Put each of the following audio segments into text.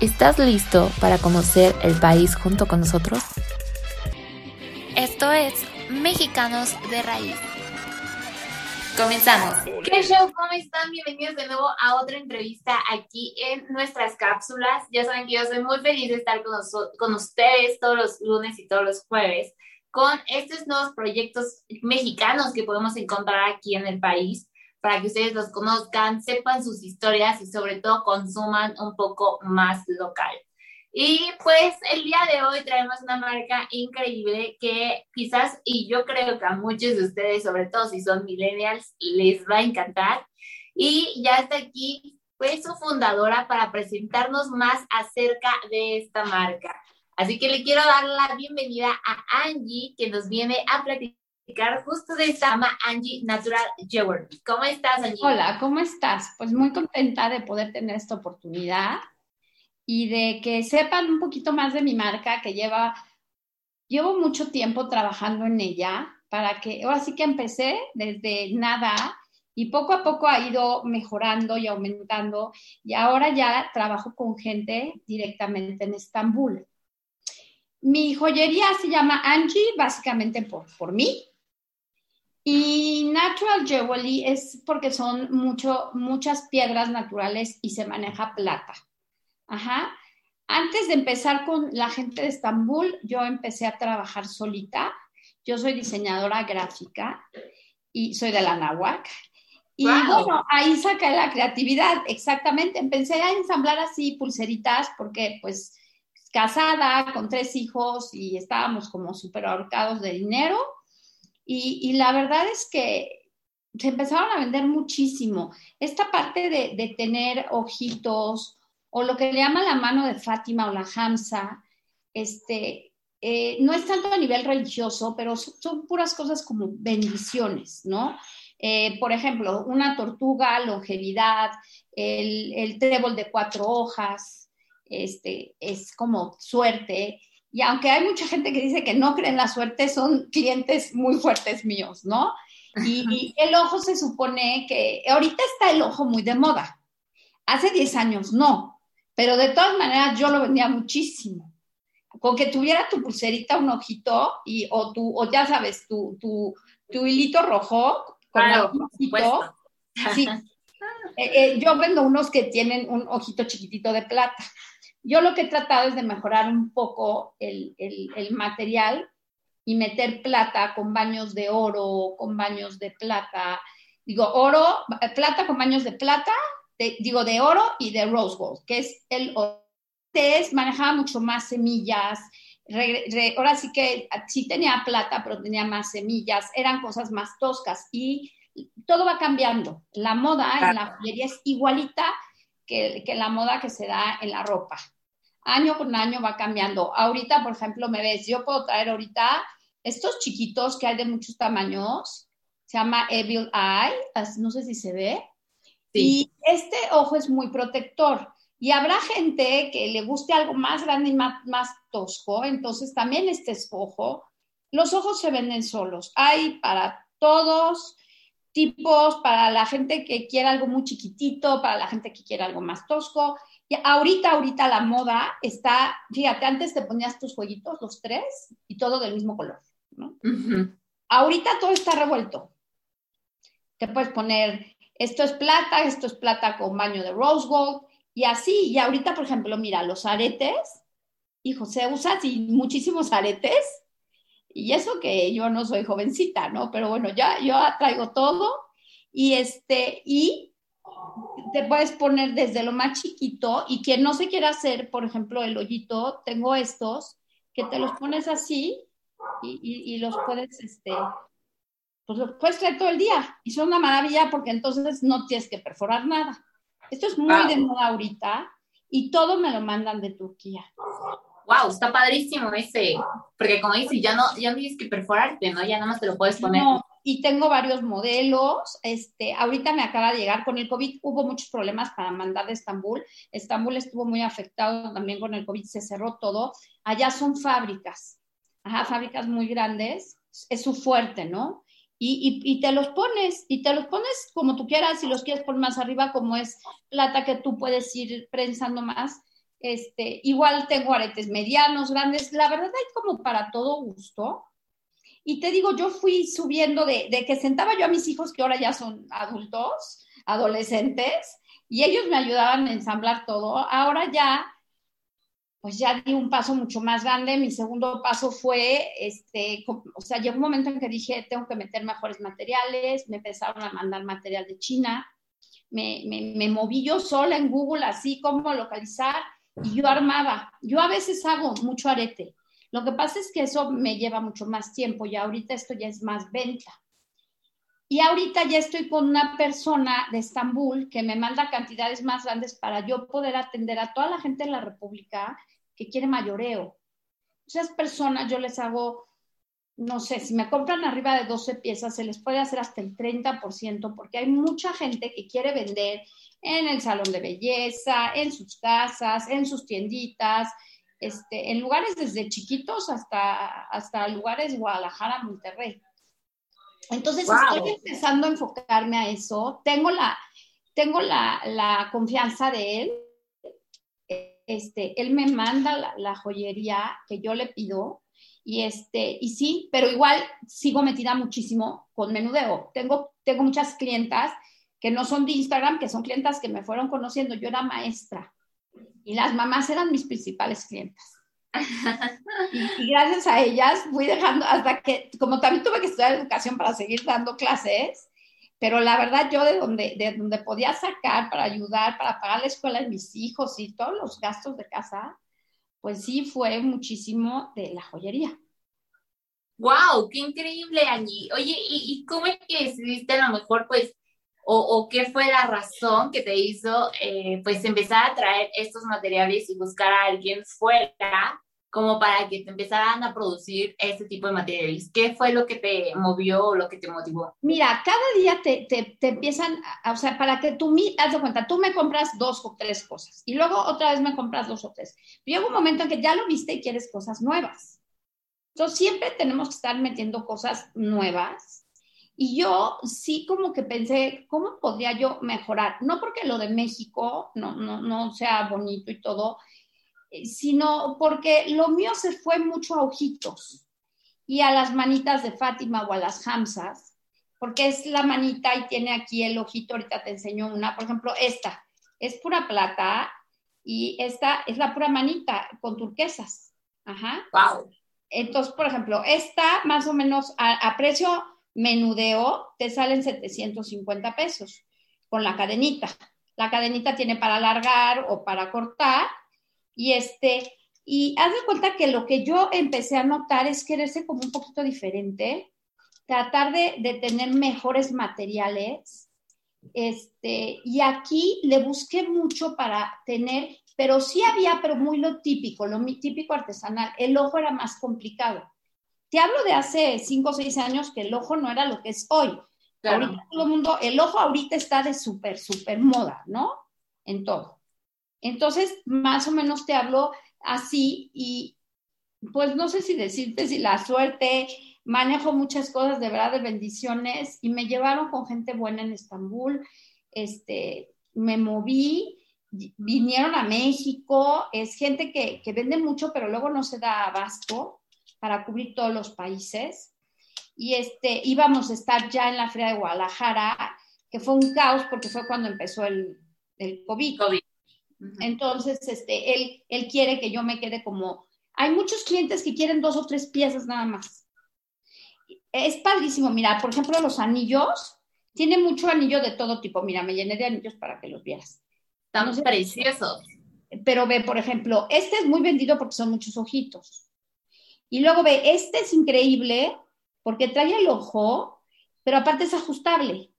¿Estás listo para conocer el país junto con nosotros? Esto es Mexicanos de Raíz. Comenzamos. ¿Qué show? ¿Cómo están? Bienvenidos de nuevo a otra entrevista aquí en nuestras cápsulas. Ya saben que yo soy muy feliz de estar con, con ustedes todos los lunes y todos los jueves con estos nuevos proyectos mexicanos que podemos encontrar aquí en el país para que ustedes los conozcan, sepan sus historias y sobre todo consuman un poco más local. Y pues el día de hoy traemos una marca increíble que quizás, y yo creo que a muchos de ustedes, sobre todo si son millennials, les va a encantar. Y ya está aquí, pues su fundadora para presentarnos más acerca de esta marca. Así que le quiero dar la bienvenida a Angie, que nos viene a platicar justo de esta ama Angie Natural Jewelry. ¿Cómo estás, Angie? Hola, ¿cómo estás? Pues muy contenta de poder tener esta oportunidad y de que sepan un poquito más de mi marca que lleva, llevo mucho tiempo trabajando en ella para que, ahora sí que empecé desde nada y poco a poco ha ido mejorando y aumentando y ahora ya trabajo con gente directamente en Estambul. Mi joyería se llama Angie, básicamente por, por mí, y Natural Jewelry es porque son mucho, muchas piedras naturales y se maneja plata. Ajá. Antes de empezar con la gente de Estambul, yo empecé a trabajar solita. Yo soy diseñadora gráfica y soy de la Nahuac. Y bueno, ahí saca la creatividad, exactamente. Empecé a ensamblar así pulseritas porque pues casada con tres hijos y estábamos como súper ahorcados de dinero y, la verdad es que se empezaron a vender muchísimo. Esta parte de, tener ojitos o lo que le llama la mano de Fátima o la Hamza, este, eh, no es tanto a nivel religioso, pero son, puras cosas como bendiciones, ¿no? Eh, por ejemplo, una tortuga, longevidad, el, el trébol de cuatro hojas, este, es como suerte. Y aunque hay mucha gente que dice que no creen la suerte, son clientes muy fuertes míos, ¿no? Y, el ojo se supone que ahorita está el ojo muy de moda. Hace 10 años no, pero de todas maneras yo lo vendía muchísimo. Con que tuviera tu pulserita, un ojito, y, o, tu, o ya sabes, tu, tu, tu hilito rojo con un ojito. Sí. Eh, eh, yo vendo unos que tienen un ojito chiquitito de plata. Yo lo que he tratado es de mejorar un poco el, material y meter plata con baños de oro, con baños de plata. Digo, oro, plata con baños de plata, digo, de oro y de rose gold, que es el oro. Antes manejaba mucho más semillas, ahora sí que sí tenía plata, pero tenía más semillas, eran cosas más toscas y todo va cambiando. La moda en la joyería es igualita que, la moda que se da en la ropa. Año con año va cambiando. Ahorita, por ejemplo, me ves, yo puedo traer ahorita estos chiquitos que hay de muchos tamaños, se llama Evil Eye, no sé si se ve. Y este ojo es muy protector. Y habrá gente que le guste algo más grande y más, más tosco, entonces también este es ojo. Los ojos se venden solos. Hay para todos, tipos, para la gente que quiere algo muy chiquitito, para la gente que quiere algo más tosco. Y ahorita, ahorita la moda está, fíjate, antes te ponías tus jueguitos, los tres, y todo del mismo color, ¿no? Ahorita todo está revuelto. Te puedes poner, esto es plata, esto es plata con baño de rose gold, y así. Y ahorita, por ejemplo, mira, los aretes, hijo, se usan muchísimos aretes, y eso que yo no soy jovencita, ¿no? Pero bueno, ya yo traigo todo y este, y te puedes poner desde lo más chiquito y quien no se quiera hacer, por ejemplo, el hoyito, tengo estos que te los pones así y, y, los puedes, este, pues los puedes traer todo el día y son una maravilla porque entonces no tienes que perforar nada. Esto es muy de moda ahorita y todo me lo mandan de Turquía. Wow, está padrísimo ese, porque como dices, ya no, ya no tienes que perforarte, ¿no? Ya nada más te lo puedes poner. No, y tengo varios modelos. Este, ahorita me acaba de llegar con el COVID, hubo muchos problemas para mandar de Estambul. Estambul estuvo muy afectado también con el COVID, se cerró todo. Allá son fábricas, ajá, fábricas muy grandes, es su fuerte, ¿no? Y, y, te los pones, y te los pones como tú quieras, si los quieres poner más arriba, como es plata que tú puedes ir prensando más. Este, igual tengo aretes medianos, grandes, la verdad hay como para todo gusto. Y te digo, yo fui subiendo de, de que sentaba yo a mis hijos, que ahora ya son adultos, adolescentes, y ellos me ayudaban a ensamblar todo. Ahora ya pues ya di un paso mucho más grande. Mi segundo paso fue, este, o sea, llegó un momento en que dije, tengo que meter mejores materiales, me empezaron a mandar material de China, me, me, me moví yo sola en Google, así como localizar, y yo armaba. Yo a veces hago mucho arete. Lo que pasa es que eso me lleva mucho más tiempo y ahorita esto ya es más venta. Y ahorita ya estoy con una persona de Estambul que me manda cantidades más grandes para yo poder atender a toda la gente de la República que quiere mayoreo. Esas personas yo les hago, no sé, si me compran arriba de 12 piezas, se les puede hacer hasta el 30%, porque hay mucha gente que quiere vender en el salón de belleza, en sus casas, en sus tienditas, este, en lugares desde chiquitos hasta, hasta lugares Guadalajara, Monterrey. Entonces estoy empezando a enfocarme a eso. Tengo la, tengo la, la confianza de él este, él me manda la, joyería que yo le pido y, este, y sí, pero igual sigo metida muchísimo con menudeo. Tengo, tengo muchas clientas que no son de Instagram, que son clientas que me fueron conociendo. Yo era maestra y las mamás eran mis principales clientas. y, gracias a ellas fui dejando hasta que, como también tuve que estudiar educación para seguir dando clases, pero la verdad yo de donde, de donde podía sacar para ayudar, para pagar la escuela de mis hijos y todos los gastos de casa, pues sí fue muchísimo de la joyería. ¡Wow! ¡Qué increíble, Angie! Oye, ¿y, cómo es que decidiste a lo mejor, pues, o, qué fue la razón que te hizo, eh, pues, empezar a traer estos materiales y buscar a alguien fuera como para que te empezaran a producir este tipo de materiales? ¿Qué fue lo que te movió o lo que te motivó? Mira, cada día te, te, te empiezan, o sea, para que tú, haz de cuenta, tú me compras dos o tres cosas y luego otra vez me compras dos o tres. Llega un momento en que ya lo viste y quieres cosas nuevas. Entonces, siempre tenemos que estar metiendo cosas nuevas. Y yo sí como que pensé, ¿cómo podría yo mejorar? No porque lo de México no, no, no sea bonito y todo, sino porque lo mío se fue mucho a ojitos y a las manitas de Fátima o a las hamsas, porque es la manita y tiene aquí el ojito, ahorita te enseño una, por ejemplo, esta es pura plata y esta es la pura manita con turquesas. Ajá. Wow. Entonces, por ejemplo, esta más o menos a, a precio menudeo te salen 750 pesos con la cadenita. La cadenita tiene para alargar o para cortar y este, y haz de cuenta que lo que yo empecé a notar es quererse como un poquito diferente, tratar de, de tener mejores materiales. Este, y aquí le busqué mucho para tener, pero sí había, pero muy lo típico, lo típico artesanal. El ojo era más complicado. Te hablo de hace cinco o seis años que el ojo no era lo que es hoy. Ahorita todo el mundo, el ojo ahorita está de súper, súper moda, ¿no? En todo. Entonces, más o menos te hablo así y pues no sé si decirte si la suerte, manejo muchas cosas de verdad de bendiciones y me llevaron con gente buena en Estambul, este, me moví, vinieron a México, es gente que, que vende mucho pero luego no se da abasto para cubrir todos los países y este, íbamos a estar ya en la Feria de Guadalajara, que fue un caos porque fue cuando empezó el, el COVID. COVID. Entonces, este, él, él quiere que yo me quede como... Hay muchos clientes que quieren dos o tres piezas nada más. Es padrísimo. Mira, por ejemplo, los anillos. Tiene mucho anillo de todo tipo. Mira, me llené de anillos para que los vieras. Están preciosos. Pero ve, por ejemplo, este es muy vendido porque son muchos ojitos. Y luego ve, este es increíble porque trae el ojo, pero aparte es ajustable.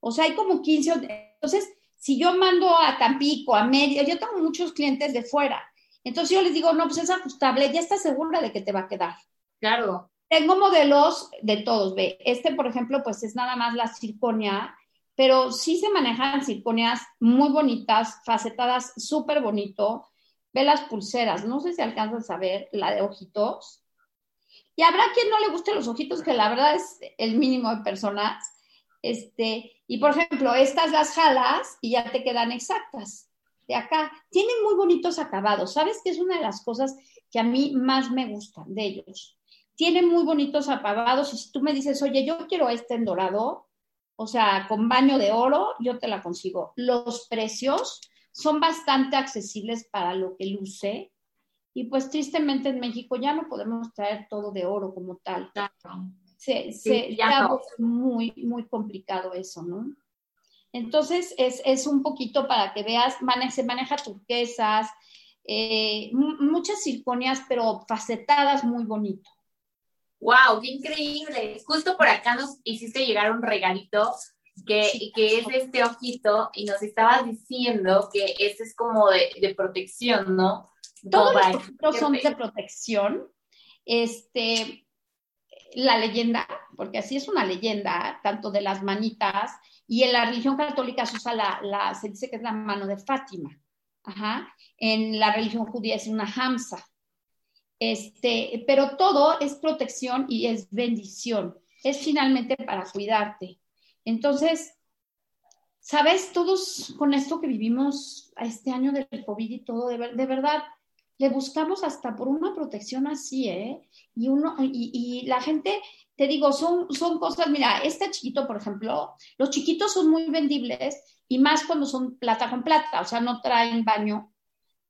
O sea, hay como 15. Entonces, si yo mando a Tampico, a Mérida, yo tengo muchos clientes de fuera Entonces yo les digo, no, pues es ajustable, ya estás segura de que te va a quedar. Claro. Tengo modelos de todos, ve. Este, por ejemplo, pues es nada más la circonia, pero sí se manejan circonias muy bonitas, facetadas súper bonito. Ve las pulseras, no sé si alcanzas a ver la de ojitos. Y habrá quien no le guste los ojitos, que la verdad es el mínimo de personas. Este, y por ejemplo, estas las jalas y ya te quedan exactas. De acá, tienen muy bonitos acabados. ¿Sabes qué es una de las cosas que a mí más me gustan de ellos? Tienen muy bonitos acabados y si tú me dices, oye, yo quiero este en dorado, o sea, con baño de oro, yo te la consigo. Los precios son bastante accesibles para lo que luce y pues tristemente en México ya no podemos traer todo de oro como tal. Se, se ya muy, muy complicado eso, ¿no? Entonces es, es, un poquito para que veas, se maneja turquesas, eh, muchas circonias, pero facetadas muy bonito. ¡Wow! ¡Qué increíble! Justo por acá nos hiciste llegar un regalito que, que es este ojito y nos estabas diciendo que este es como de, de protección, ¿no? Todos los son de protección. Este, la leyenda, porque así es una leyenda, tanto de las manitas, y en la religión católica se usa la, se dice que es la mano de Fátima. Ajá. En la religión judía es una hamza. Este, pero todo es protección y es bendición. Es finalmente para cuidarte. Entonces, ¿sabes? Todos con esto que vivimos este año del COVID y todo, de verdad, le buscamos hasta por una protección así, ¿eh? Y, uno, y, la gente, te digo, son, son cosas, mira, este chiquito, por ejemplo, los chiquitos son muy vendibles y más cuando son plata con plata, o sea, no traen baño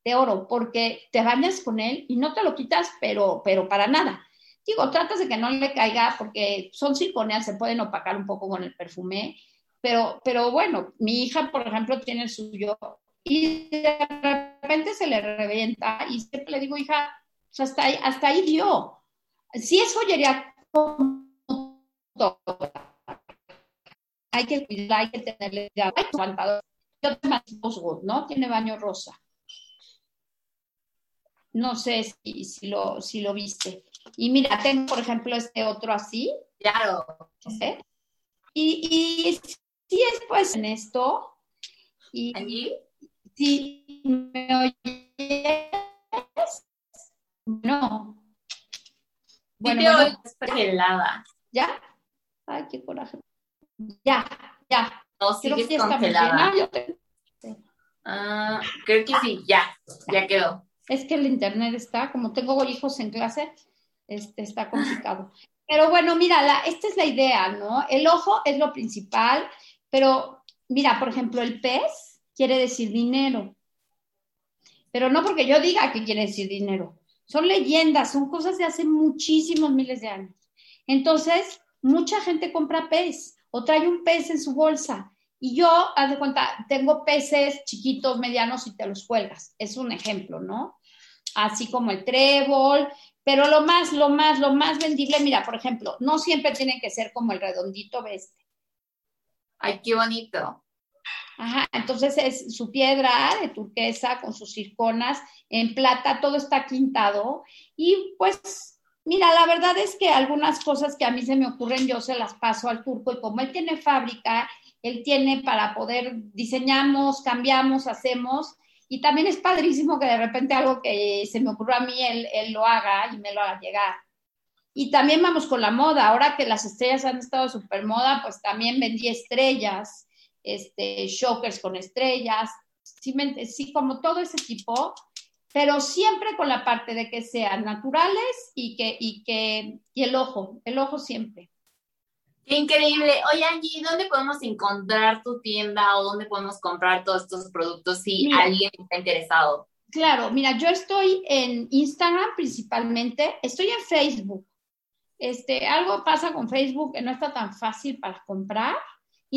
de oro, porque te bañas con él y no te lo quitas, pero, pero para nada. Digo, tratas de que no le caiga porque son circoneas, se pueden opacar un poco con el perfume, pero, pero bueno, mi hija, por ejemplo, tiene el suyo y de repente se le revienta y siempre le digo, hija, hasta, ahí, hasta ahí dio. Si es joyería, hay que cuidar, hay que tenerle cuidado. Yo tengo ¿no? Tiene baño rosa. No sé si, si, lo, si lo viste. Y mira, tengo, por ejemplo, este otro así. Claro. ¿eh? Y, y si es pues en esto. Y, ¿Allí? Si me oyes, no. Bueno, bueno, congelada. ¿Ya? Ay, qué coraje. Ya, ya. No, sigues que congelada. Ah, creo que sí, ya, ya quedó es que el internet está, como tengo hijos en clase, este, está complicado. Pero bueno, mira, la, esta es la idea, ¿no? El ojo es lo principal, pero mira, por ejemplo, el pez quiere decir dinero, pero no porque yo diga que quiere decir dinero, son leyendas, son cosas de hace muchísimos miles de años. Entonces, mucha gente compra pez o trae un pez en su bolsa y yo, haz de cuenta, tengo peces chiquitos, medianos y te los cuelgas. Es un ejemplo, ¿no? Así como el trébol, pero lo más, lo más, lo más vendible, mira, por ejemplo, no siempre tiene que ser como el redondito veste. Ay, qué bonito. Ajá, entonces es su piedra de turquesa con sus circonas en plata, todo está quintado. Y pues, mira, la verdad es que algunas cosas que a mí se me ocurren, yo se las paso al turco y como él tiene fábrica él tiene para poder, diseñamos, cambiamos, hacemos, y también es padrísimo que de repente algo que se me ocurrió a mí, él, él lo haga y me lo haga llegar. Y también vamos con la moda, ahora que las estrellas han estado súper moda, pues también vendí estrellas, este, shockers con estrellas, sí, sí, como todo ese tipo, pero siempre con la parte de que sean naturales y que, y que, y el ojo, el ojo siempre. Increíble. Oye, Angie, ¿dónde podemos encontrar tu tienda o dónde podemos comprar todos estos productos si alguien está interesado? Claro, mira, yo estoy en Instagram principalmente, estoy en Facebook. Este, algo pasa con Facebook que no está tan fácil para comprar.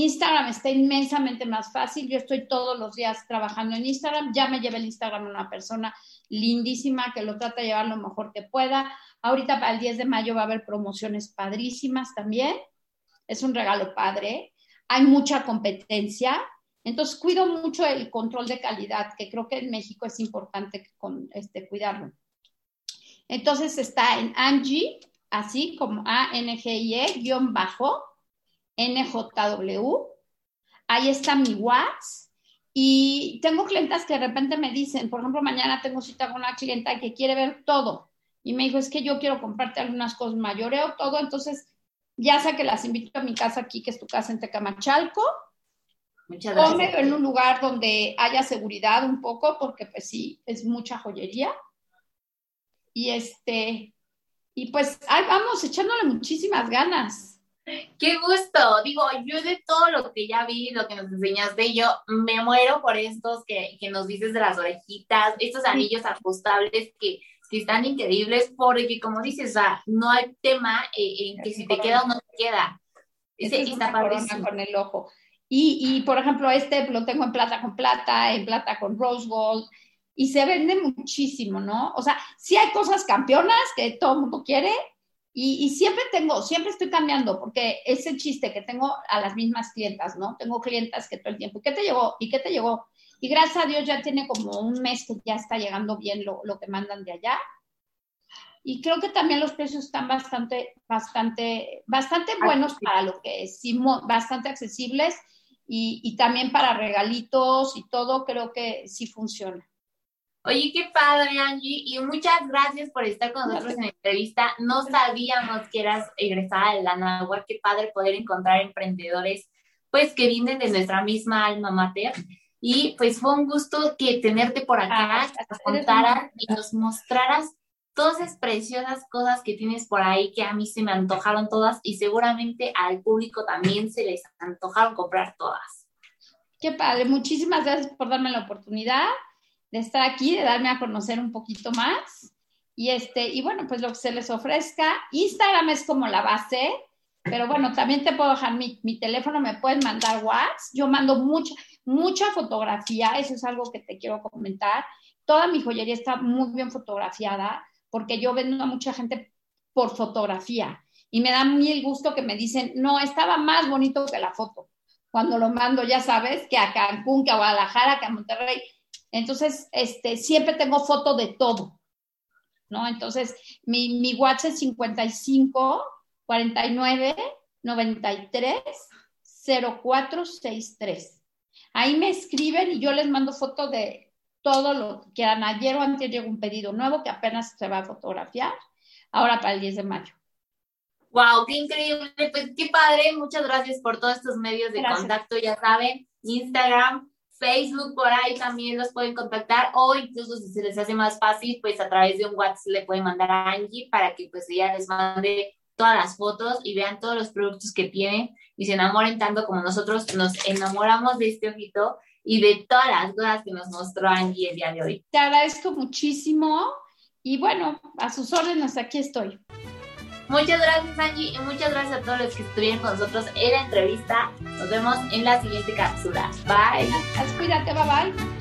Instagram está inmensamente más fácil. Yo estoy todos los días trabajando en Instagram. Ya me lleva el Instagram una persona lindísima que lo trata de llevar lo mejor que pueda. Ahorita para el 10 de mayo va a haber promociones padrísimas también es un regalo padre, hay mucha competencia, Entonces, cuido mucho el control de calidad, que creo que en México es importante con, este, cuidarlo. Entonces, está en Angie, así como A-N-G-I-E, guion bajo, N-J-W. Ahí está mi WhatsApp. Y tengo clientas que de repente me dicen, por ejemplo, mañana tengo cita con una clienta que quiere ver todo. Y me dijo, es que yo quiero comprarte algunas cosas, mayoreo todo. Entonces, ya sea que las invito a mi casa aquí, que es tu casa en Tecamachalco, Muchas gracias. en un lugar donde haya seguridad un poco, porque pues sí, es mucha joyería. Y este, y pues ahí vamos, echándole muchísimas ganas. Qué gusto. Digo, yo de todo lo que ya vi, lo que nos enseñaste, yo me muero por estos que, que nos dices de las orejitas, estos anillos ajustables que, que, están increíbles, porque como dices, o no hay tema eh, en que si te queda o no te queda. Ese es está con el ojo. Y, y, por ejemplo, este lo tengo en plata con plata, en plata con rose gold, y se vende muchísimo, ¿no? O sea, sí hay cosas campeonas que todo el mundo quiere, y, y, siempre tengo, siempre estoy cambiando, porque ese chiste que tengo a las mismas clientas, ¿no? Tengo clientas que todo el tiempo, ¿qué te llegó? ¿Y qué te llegó? Y gracias a Dios ya tiene como un mes que ya está llegando bien lo, lo que mandan de allá. Y creo que también los precios están bastante, bastante, bastante buenos para lo que es, bastante accesibles y, también para regalitos y todo, creo que sí funciona. Oye, qué padre, Angie, y muchas gracias por estar con nosotros en la entrevista. No sabíamos que eras egresada de la NAWAR, qué padre poder encontrar emprendedores, pues, que vienen de nuestra misma alma mater. Y pues fue un gusto que tenerte por acá, ah, que nos contaras y nos mostraras todas esas preciosas cosas que tienes por ahí que a mí se me antojaron todas y seguramente al público también se les antojaron comprar todas. Qué padre, muchísimas gracias por darme la oportunidad de estar aquí, de darme a conocer un poquito más. Y este, y bueno, pues lo que se les ofrezca. Instagram es como la base, pero bueno, también te puedo dejar mi, mi teléfono, me pueden mandar WhatsApp. Yo mando mucha, mucha fotografía, eso es algo que te quiero comentar. Toda mi joyería está muy bien fotografiada porque yo vendo a mucha gente por fotografía y me da mil gusto que me dicen, no, estaba más bonito que la foto. Cuando lo mando, ya sabes, que a Cancún, que a Guadalajara, que a Monterrey. Entonces, este, siempre tengo foto de todo, ¿no? Entonces, mi, mi WhatsApp es 55 49 93 0463. Ahí me escriben y yo les mando foto de todo lo que quieran. Ayer o antes llegó un pedido nuevo que apenas se va a fotografiar, ahora para el 10 de mayo. Wow, qué increíble, pues qué padre, muchas gracias por todos estos medios de contacto, ya saben, Instagram, Facebook, por ahí también los pueden contactar o incluso si se les hace más fácil, pues a través de un WhatsApp le pueden mandar a Angie para que pues ella les mande todas las fotos y vean todos los productos que tienen y se enamoren tanto como nosotros nos enamoramos de este ojito y de todas las cosas que nos mostró Angie el día de hoy. Te agradezco muchísimo y bueno, a sus órdenes, aquí estoy. Muchas gracias Angie y muchas gracias a todos los que estuvieron con nosotros en la entrevista. Nos vemos en la siguiente cápsula. Bye. Cuídate, bye bye.